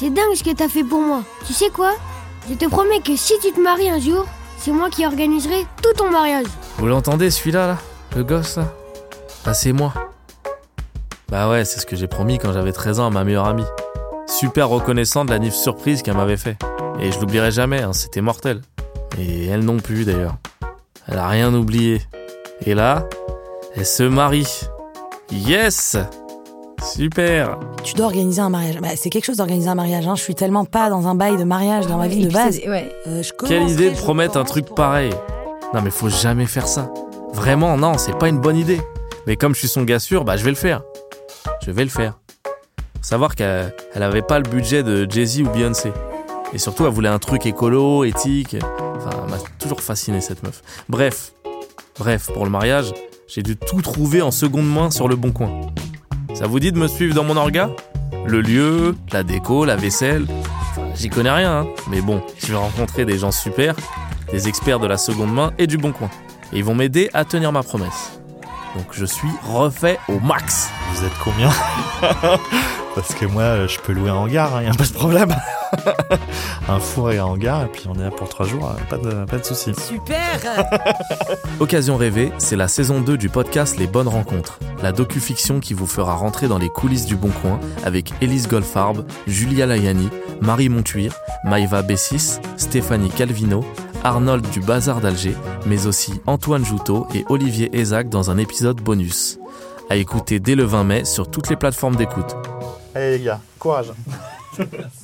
C'est dingue ce que t'as fait pour moi. Tu sais quoi? Je te promets que si tu te maries un jour, c'est moi qui organiserai tout ton mariage. Vous l'entendez celui-là, là? Le gosse, là? Bah, c'est moi. Bah ouais, c'est ce que j'ai promis quand j'avais 13 ans à ma meilleure amie. Super reconnaissant de la nif surprise qu'elle m'avait fait. Et je l'oublierai jamais, hein, c'était mortel. Et elle non plus d'ailleurs. Elle a rien oublié. Et là, elle se marie. Yes Super Tu dois organiser un mariage. Bah, c'est quelque chose d'organiser un mariage. Hein. Je suis tellement pas dans un bail de mariage dans ma vie Et de base. Ouais. Euh, je Quelle idée de promettre un truc pour- pareil Non mais faut jamais faire ça. Vraiment, non, c'est pas une bonne idée. Mais comme je suis son gars sûr, bah je vais le faire. Je vais le faire. Faut savoir qu'elle elle avait pas le budget de Jay-Z ou Beyoncé. Et surtout, elle voulait un truc écolo, éthique. Enfin, elle m'a toujours fasciné cette meuf. Bref, bref, pour le mariage, j'ai dû tout trouver en seconde main sur le bon coin. Ça vous dit de me suivre dans mon orga? Le lieu, la déco, la vaisselle? J'y connais rien, hein. mais bon, je vais rencontrer des gens super, des experts de la seconde main et du bon coin. Et ils vont m'aider à tenir ma promesse. Donc je suis refait au max. Vous êtes combien Parce que moi, je peux louer un hangar, il a pas de problème. un four et un hangar, et puis on est là pour trois jours, pas de, pas de soucis. Super Occasion rêvée, c'est la saison 2 du podcast Les Bonnes Rencontres, la docu-fiction qui vous fera rentrer dans les coulisses du Bon Coin avec Élise Goldfarb, Julia Layani, Marie Montuir, Maïva Bessis, Stéphanie Calvino, Arnold du Bazar d'Alger, mais aussi Antoine Joutot et Olivier Ezac dans un épisode bonus. À écouter dès le 20 mai sur toutes les plateformes d'écoute. Allez les gars, courage